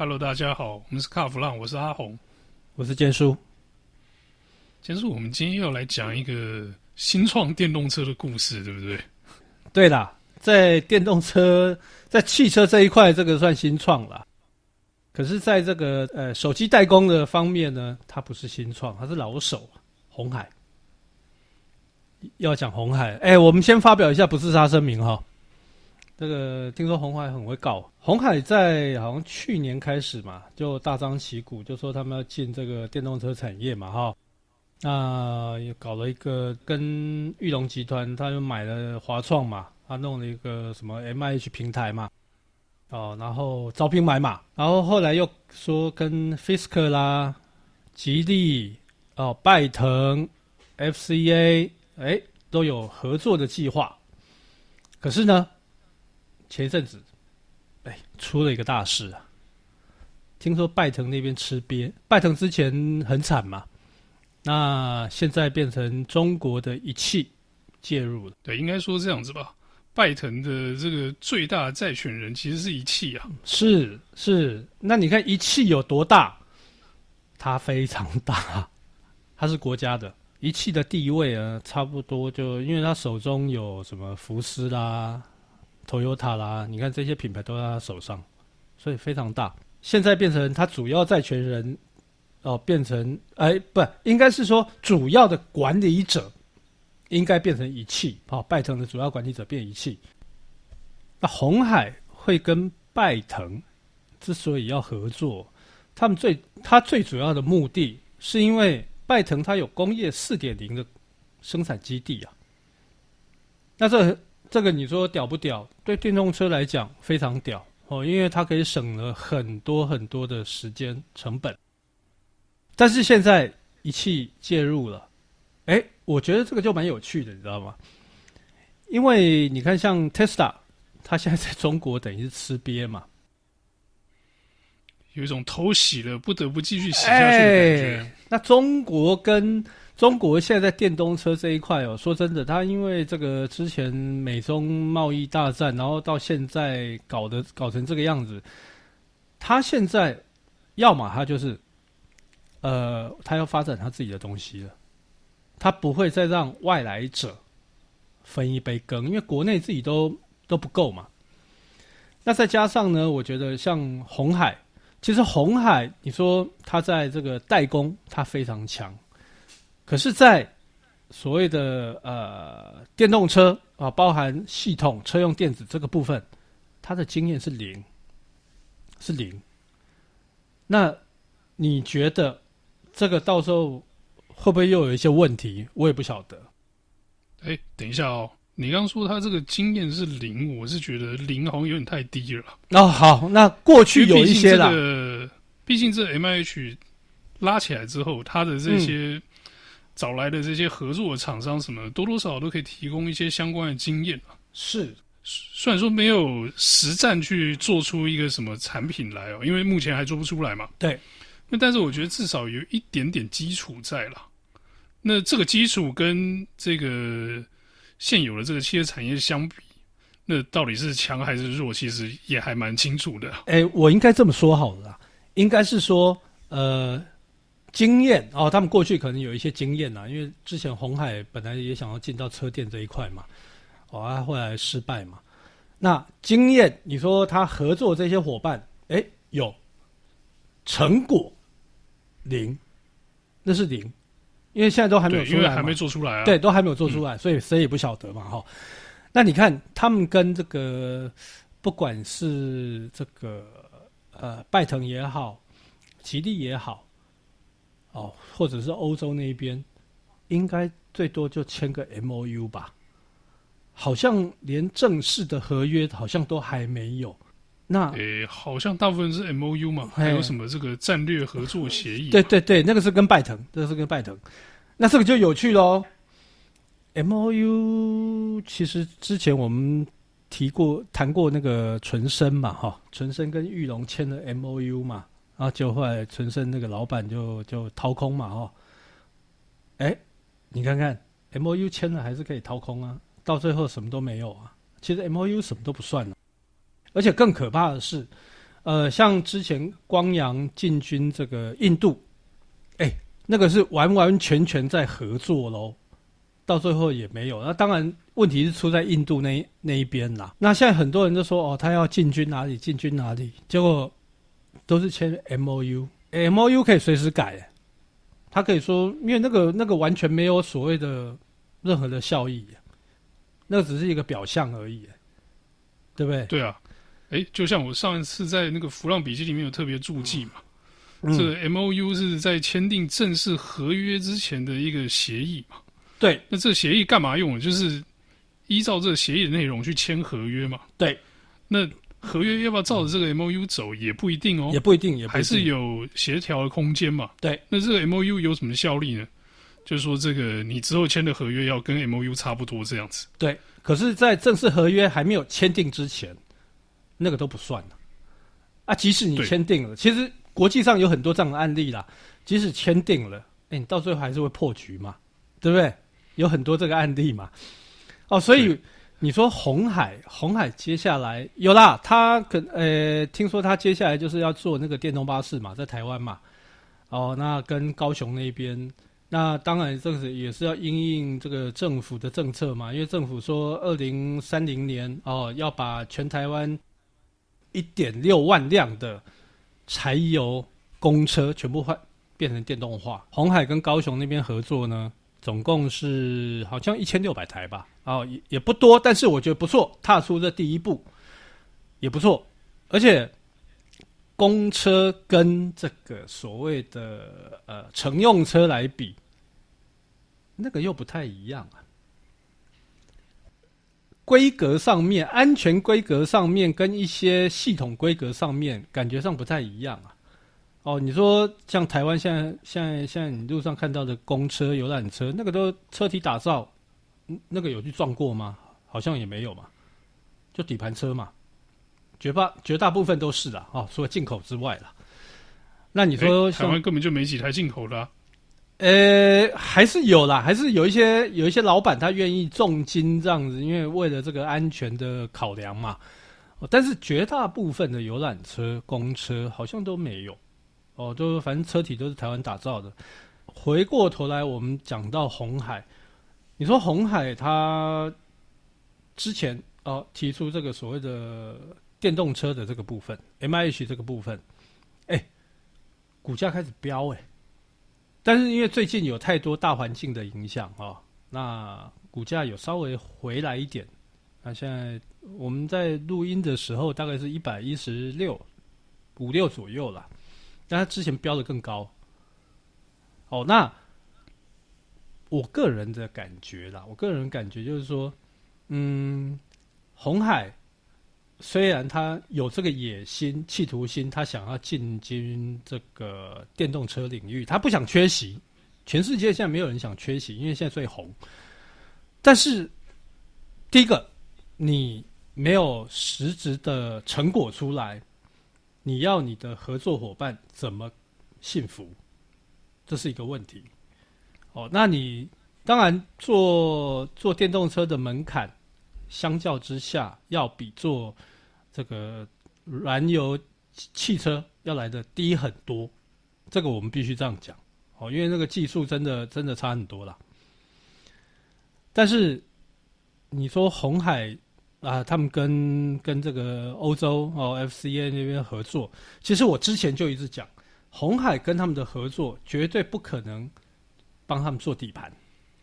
Hello，大家好，我们是卡弗浪，我是阿红，我是坚叔。坚叔，我们今天要来讲一个新创电动车的故事，对不对？对啦，在电动车、在汽车这一块，这个算新创啦。可是，在这个呃手机代工的方面呢，它不是新创，它是老手，红海。要讲红海，哎，我们先发表一下不自杀声明哈。这个听说红海很会搞，红海在好像去年开始嘛，就大张旗鼓就说他们要进这个电动车产业嘛哈。那又搞了一个跟裕隆集团，他又买了华创嘛，他弄了一个什么 MIH 平台嘛，哦，然后招兵买马，然后后来又说跟 Fisker 啦、吉利、哦、拜腾、FCA，哎，都有合作的计划。可是呢，前一阵子，哎，出了一个大事啊，听说拜腾那边吃瘪，拜腾之前很惨嘛。那现在变成中国的一汽介入了，对，应该说这样子吧。拜腾的这个最大债权人其实是一汽啊，是是。那你看一汽有多大？它非常大，它是国家的。一汽的地位啊，差不多就因为它手中有什么福斯啦、Toyota 啦，你看这些品牌都在他手上，所以非常大。现在变成他主要债权人。哦，变成哎，不，应该是说主要的管理者应该变成一汽，好，拜腾的主要管理者变一汽。那红海会跟拜腾之所以要合作，他们最他最主要的目的是因为拜腾它有工业四点零的生产基地啊。那这这个你说屌不屌？对电动车来讲非常屌哦，因为它可以省了很多很多的时间成本。但是现在一汽介入了，哎，我觉得这个就蛮有趣的，你知道吗？因为你看，像 Tesla，它现在在中国等于是吃瘪嘛，有一种偷袭了不得不继续洗下去的感觉。那中国跟中国现在在电动车这一块哦，说真的，它因为这个之前美中贸易大战，然后到现在搞得搞成这个样子，它现在要么它就是。呃，他要发展他自己的东西了，他不会再让外来者分一杯羹，因为国内自己都都不够嘛。那再加上呢，我觉得像红海，其实红海，你说他在这个代工，他非常强，可是，在所谓的呃电动车啊，包含系统、车用电子这个部分，他的经验是零，是零。那你觉得？这个到时候会不会又有一些问题？我也不晓得。哎，等一下哦，你刚刚说他这个经验是零，我是觉得零好像有点太低了。哦，好，那过去有一些啦。毕竟这 MIH 拉起来之后，他的这些找来的这些合作的厂商什么，多多少少都可以提供一些相关的经验啊。是，虽然说没有实战去做出一个什么产品来哦，因为目前还做不出来嘛。对。那但是我觉得至少有一点点基础在了。那这个基础跟这个现有的这个汽车产业相比，那到底是强还是弱？其实也还蛮清楚的。哎，我应该这么说好了啦，应该是说，呃，经验哦，他们过去可能有一些经验呐，因为之前红海本来也想要进到车电这一块嘛，哦，啊，后来失败嘛。那经验，你说他合作这些伙伴，哎，有成果。零，那是零，因为现在都还没有出来，因为还没做出来啊。对，都还没有做出来，嗯、所以谁也不晓得嘛，哈。那你看，他们跟这个，不管是这个呃拜腾也好，吉利也好，哦，或者是欧洲那边，应该最多就签个 MOU 吧，好像连正式的合约好像都还没有。那诶、欸，好像大部分是 M O U 嘛，还有什么这个战略合作协议？对对对，那个是跟拜腾，这个是跟拜腾。那这个就有趣喽。M O U 其实之前我们提过谈过那个纯生嘛，哈，纯生跟玉龙签了 M O U 嘛，然后就后来纯生那个老板就就掏空嘛，哈。哎，你看看 M O U 签了还是可以掏空啊，到最后什么都没有啊。其实 M O U 什么都不算了。而且更可怕的是，呃，像之前光阳进军这个印度，哎，那个是完完全全在合作喽，到最后也没有。那当然问题是出在印度那那一边啦。那现在很多人都说哦，他要进军哪里，进军哪里，结果都是签 MOU，MOU 可以随时改，他可以说，因为那个那个完全没有所谓的任何的效益，那只是一个表象而已，对不对？对啊。哎，就像我上一次在那个《浮浪笔记》里面有特别注记嘛，嗯、这个 M O U 是在签订正式合约之前的一个协议嘛。对，那这个协议干嘛用？就是依照这个协议的内容去签合约嘛。对，那合约要不要照着这个 M O U 走也不一定哦，也不一定，也不一定，还是有协调的空间嘛。对，那这个 M O U 有什么效力呢？就是说，这个你之后签的合约要跟 M O U 差不多这样子。对，可是，在正式合约还没有签订之前。那个都不算了，啊，即使你签订了，其实国际上有很多这样的案例啦。即使签订了，哎，你到最后还是会破局嘛，对不对？有很多这个案例嘛。哦，所以你说红海，红海接下来有啦，他可呃，听说他接下来就是要做那个电动巴士嘛，在台湾嘛。哦，那跟高雄那边，那当然这个也是要因应这个政府的政策嘛，因为政府说二零三零年哦要把全台湾。一点六万辆的柴油公车全部换变成电动化。鸿海跟高雄那边合作呢，总共是好像一千六百台吧，哦，也也不多，但是我觉得不错，踏出这第一步也不错。而且公车跟这个所谓的呃乘用车来比，那个又不太一样啊。规格上面，安全规格上面，跟一些系统规格上面，感觉上不太一样啊。哦，你说像台湾现在、现在、现在你路上看到的公车、游览车，那个都车体打造，那个有去撞过吗？好像也没有嘛，就底盘车嘛，绝大绝大部分都是啦。哦，除了进口之外啦。那你说台湾根本就没几台进口的。呃，还是有啦，还是有一些有一些老板他愿意重金这样子，因为为了这个安全的考量嘛。但是绝大部分的游览车、公车好像都没有，哦，都反正车体都是台湾打造的。回过头来，我们讲到红海，你说红海他之前哦提出这个所谓的电动车的这个部分，MIH 这个部分，哎，股价开始飙哎。但是因为最近有太多大环境的影响哦，那股价有稍微回来一点。那现在我们在录音的时候，大概是一百一十六五六左右了。但它之前飙得更高。哦，那我个人的感觉啦，我个人感觉就是说，嗯，红海。虽然他有这个野心、企图心，他想要进军这个电动车领域，他不想缺席。全世界现在没有人想缺席，因为现在最红。但是，第一个，你没有实质的成果出来，你要你的合作伙伴怎么信服？这是一个问题。哦，那你当然做做电动车的门槛，相较之下要比做这个燃油汽车要来的低很多，这个我们必须这样讲哦，因为那个技术真的真的差很多了。但是你说红海啊，他们跟跟这个欧洲哦 FCA 那边合作，其实我之前就一直讲，红海跟他们的合作绝对不可能帮他们做底盘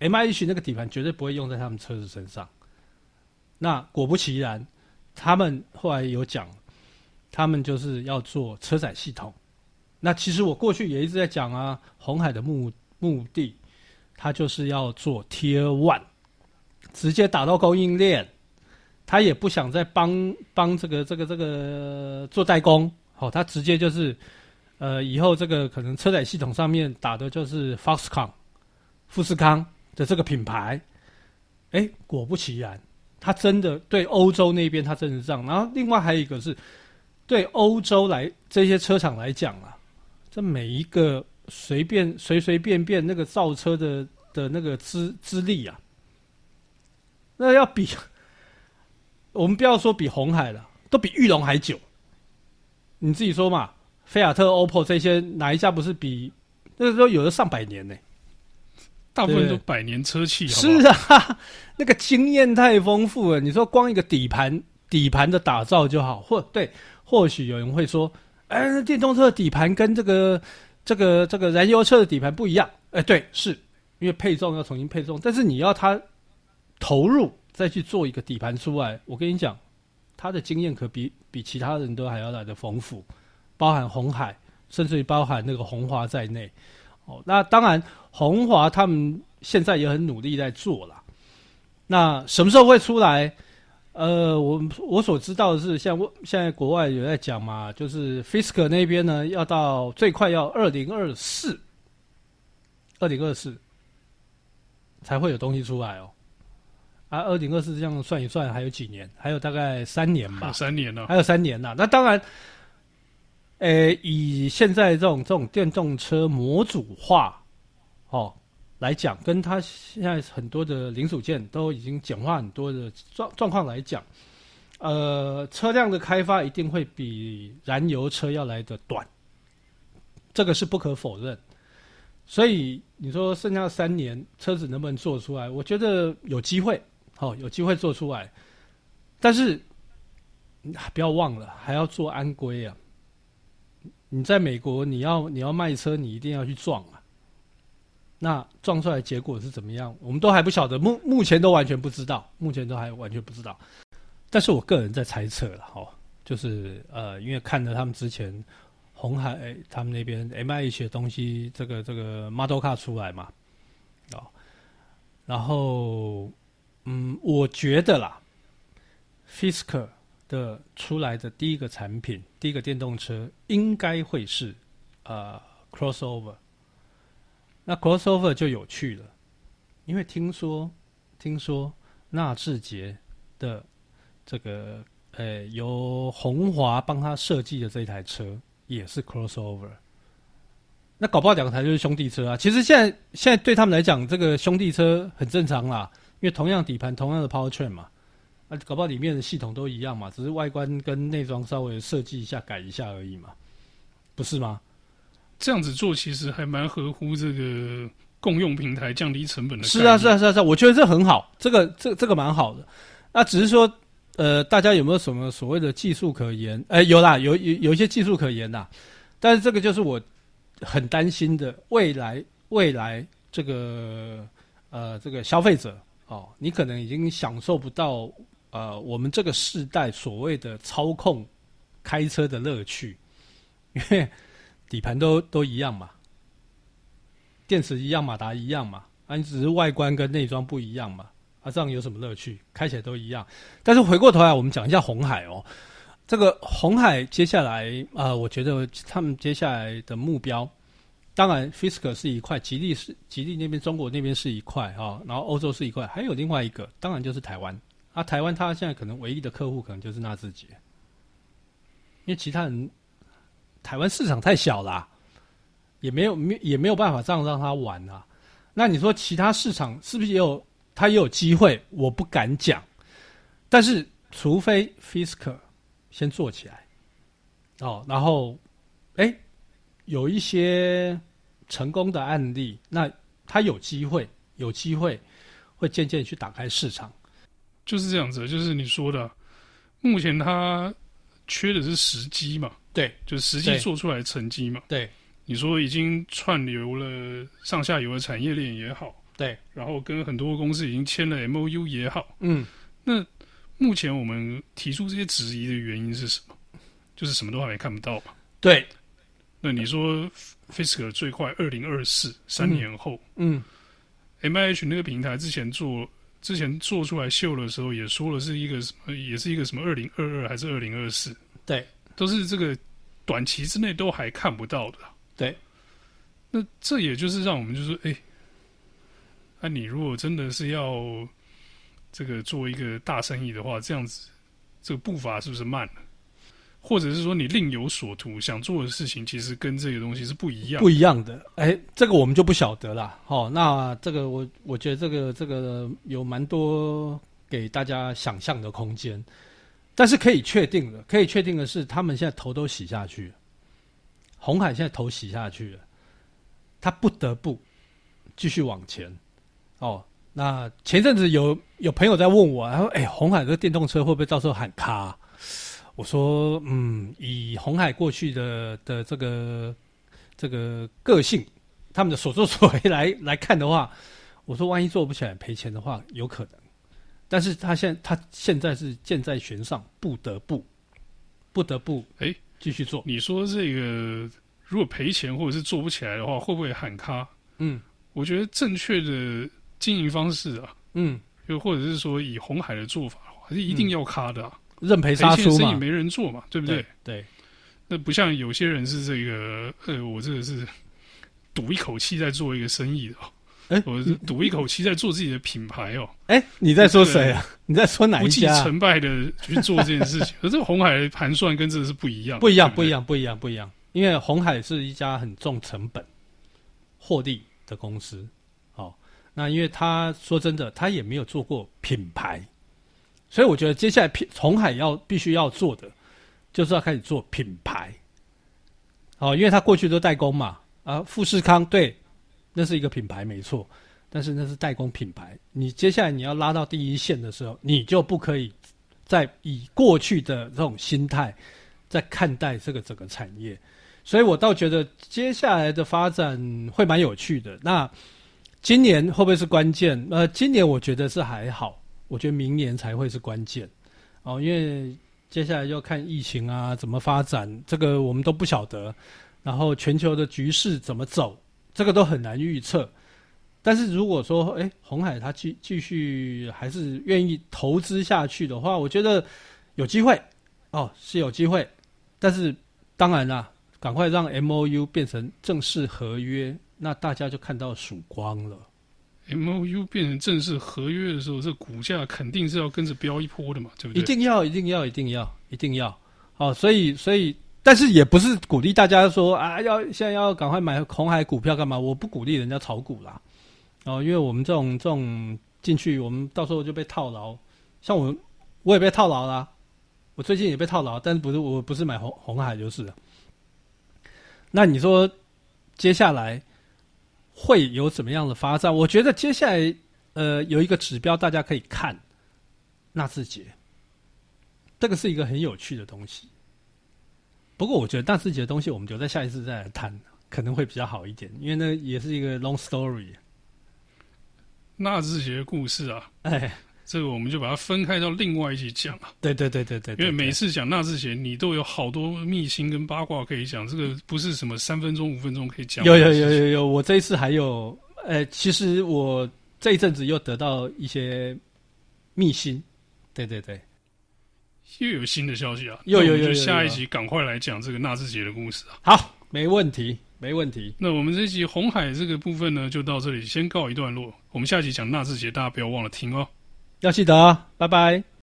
，MIH 那个底盘绝对不会用在他们车子身上。那果不其然。他们后来有讲，他们就是要做车载系统。那其实我过去也一直在讲啊，鸿海的目目的，他就是要做 Tier One，直接打到供应链。他也不想再帮帮这个这个这个做代工，好，他直接就是，呃，以后这个可能车载系统上面打的就是 Foxconn，富士康的这个品牌。哎，果不其然。他真的对欧洲那边，他真的是这样。然后另外还有一个是，对欧洲来这些车厂来讲啊，这每一个随便随随便便那个造车的的那个资资历啊，那要比 我们不要说比红海了，都比裕隆还久。你自己说嘛，菲亚特、OPPO 这些哪一家不是比那个时候有的上百年呢？大部分都百年车企，是啊，那个经验太丰富了。你说光一个底盘底盘的打造就好，或对，或许有人会说，哎，电动车的底盘跟这个这个这个燃油车的底盘不一样。哎，对，是因为配重要重新配重，但是你要它投入再去做一个底盘出来，我跟你讲，他的经验可比比其他人都还要来的丰富，包含红海，甚至于包含那个红华在内。哦，那当然，红华他们现在也很努力在做了。那什么时候会出来？呃，我我所知道的是，像现在国外有在讲嘛，就是 Fisker 那边呢，要到最快要二零二四，二零二四才会有东西出来哦。啊，二零二四这样算一算，还有几年？还有大概三年吧。三年了，还有三年啊。那当然。诶，以现在这种这种电动车模组化，哦来讲，跟它现在很多的零组件都已经简化很多的状状况来讲，呃，车辆的开发一定会比燃油车要来得短，这个是不可否认。所以你说剩下三年车子能不能做出来？我觉得有机会，哦，有机会做出来。但是不要忘了，还要做安规啊。你在美国，你要你要卖车，你一定要去撞啊。那撞出来结果是怎么样？我们都还不晓得，目目前都完全不知道，目前都还完全不知道。但是我个人在猜测了，哈，就是呃，因为看了他们之前红海他们那边 MIH 的东西，这个这个 Model Car 出来嘛，哦，然后嗯，我觉得啦，Fisker。的出来的第一个产品，第一个电动车应该会是呃 crossover。那 crossover 就有趣了，因为听说听说纳智捷的这个呃由鸿华帮他设计的这台车也是 crossover。那搞不好两台就是兄弟车啊。其实现在现在对他们来讲，这个兄弟车很正常啦，因为同样底盘，同样的 powertrain 嘛。啊，搞不好里面的系统都一样嘛，只是外观跟内装稍微设计一下、改一下而已嘛，不是吗？这样子做其实还蛮合乎这个共用平台、降低成本的。是啊，是啊，是啊，是啊，我觉得这很好，这个、这、这个蛮好的。那只是说，呃，大家有没有什么所谓的技术可言？哎，有啦，有有有一些技术可言呐。但是这个就是我很担心的，未来未来这个呃这个消费者哦，你可能已经享受不到。呃，我们这个世代所谓的操控开车的乐趣，因为底盘都都一样嘛，电池一样，马达一样嘛，啊，你只是外观跟内装不一样嘛，啊，这样有什么乐趣？开起来都一样。但是回过头来，我们讲一下红海哦，这个红海接下来啊、我觉得他们接下来的目标，当然，Fisker 是一块，吉利是吉利那边，中国那边是一块哈、哦，然后欧洲是一块，还有另外一个，当然就是台湾。啊，台湾他现在可能唯一的客户可能就是纳智捷，因为其他人台湾市场太小啦，也没有没也没有办法这样让他玩啊。那你说其他市场是不是也有他也有机会？我不敢讲，但是除非 Fisker 先做起来哦，然后哎有一些成功的案例，那他有机会有机会会渐渐去打开市场。就是这样子，就是你说的，目前它缺的是时机嘛？对，就是实际做出来的成绩嘛？对，你说已经串流了上下游的产业链也好，对，然后跟很多公司已经签了 MOU 也好，嗯，那目前我们提出这些质疑的原因是什么？就是什么都还没看不到嘛？对，那你说 Fisker 最快二零二四三年后，嗯，嗯，MIH 那个平台之前做。之前做出来秀的时候也说了是一个什么，也是一个什么二零二二还是二零二四？对，都是这个短期之内都还看不到的。对，那这也就是让我们就说，哎，那、啊、你如果真的是要这个做一个大生意的话，这样子这个步伐是不是慢了？或者是说你另有所图，想做的事情其实跟这个东西是不一样，不一样的。哎，这个我们就不晓得了。好、哦，那这个我我觉得这个这个有蛮多给大家想象的空间。但是可以确定的，可以确定的是，他们现在头都洗下去了，鸿海现在头洗下去了，他不得不继续往前。哦，那前阵子有有朋友在问我，他说：“哎，红海这个电动车会不会到时候喊卡？”我说：“嗯，以红海过去的的这个这个个性，他们的所作所为来来看的话，我说万一做不起来赔钱的话，有可能。”但是他现他现在是箭在弦上，不得不，不得不哎继续做。你说这个如果赔钱或者是做不起来的话，会不会喊卡？嗯，我觉得正确的经营方式啊，嗯，又或者是说以红海的做法的话，是一定要卡的，啊，认赔杀出嘛，生意没人做嘛，对不对？对，对那不像有些人是这个，呃，我这个是赌一口气在做一个生意的。哎，我是赌一口气在做自己的品牌哦。哎，你在说谁啊？你在说哪一家？不计成败的去做这件事情。可这个红海的盘算跟这个是不一样，不一样，不一样，不一样，不一样。因为红海是一家很重成本、获利的公司。哦，那因为他说真的，他也没有做过品牌，所以我觉得接下来品鸿海要必须要做的，就是要开始做品牌。哦，因为他过去都代工嘛，啊，富士康对。那是一个品牌没错，但是那是代工品牌。你接下来你要拉到第一线的时候，你就不可以再以过去的这种心态在看待这个整个产业。所以我倒觉得接下来的发展会蛮有趣的。那今年会不会是关键？呃，今年我觉得是还好，我觉得明年才会是关键哦，因为接下来要看疫情啊怎么发展，这个我们都不晓得。然后全球的局势怎么走？这个都很难预测，但是如果说，哎，红海他继继续还是愿意投资下去的话，我觉得有机会，哦，是有机会，但是当然啦，赶快让 MOU 变成正式合约，那大家就看到曙光了。MOU 变成正式合约的时候，这股价肯定是要跟着飙一波的嘛，对不对？一定要，一定要，一定要，一定要，哦，所以，所以。但是也不是鼓励大家说啊，要现在要赶快买红海股票干嘛？我不鼓励人家炒股啦，哦，因为我们这种这种进去，我们到时候就被套牢。像我，我也被套牢啦，我最近也被套牢，但是不是我不是买红红海就是。那你说接下来会有怎么样的发展？我觉得接下来呃有一个指标大家可以看，纳智捷，这个是一个很有趣的东西。不过我觉得纳智捷的东西，我们就在下一次再来谈，可能会比较好一点，因为那也是一个 long story。纳智捷的故事啊，哎，这个我们就把它分开到另外一集讲啊。对对对对对，对，因为每次讲纳智捷，你都有好多秘辛跟八卦可以讲，这个不是什么三分钟五分钟可以讲。有有有有有，我这一次还有，呃，其实我这一阵子又得到一些秘辛。对对对。又有新的消息啊！又有，有，就下一集赶快来讲这个纳智捷的故事啊！好，没问题，没问题。那我们这一集红海这个部分呢，就到这里先告一段落。我们下集讲纳智捷，大家不要忘了听哦。要记得！拜拜。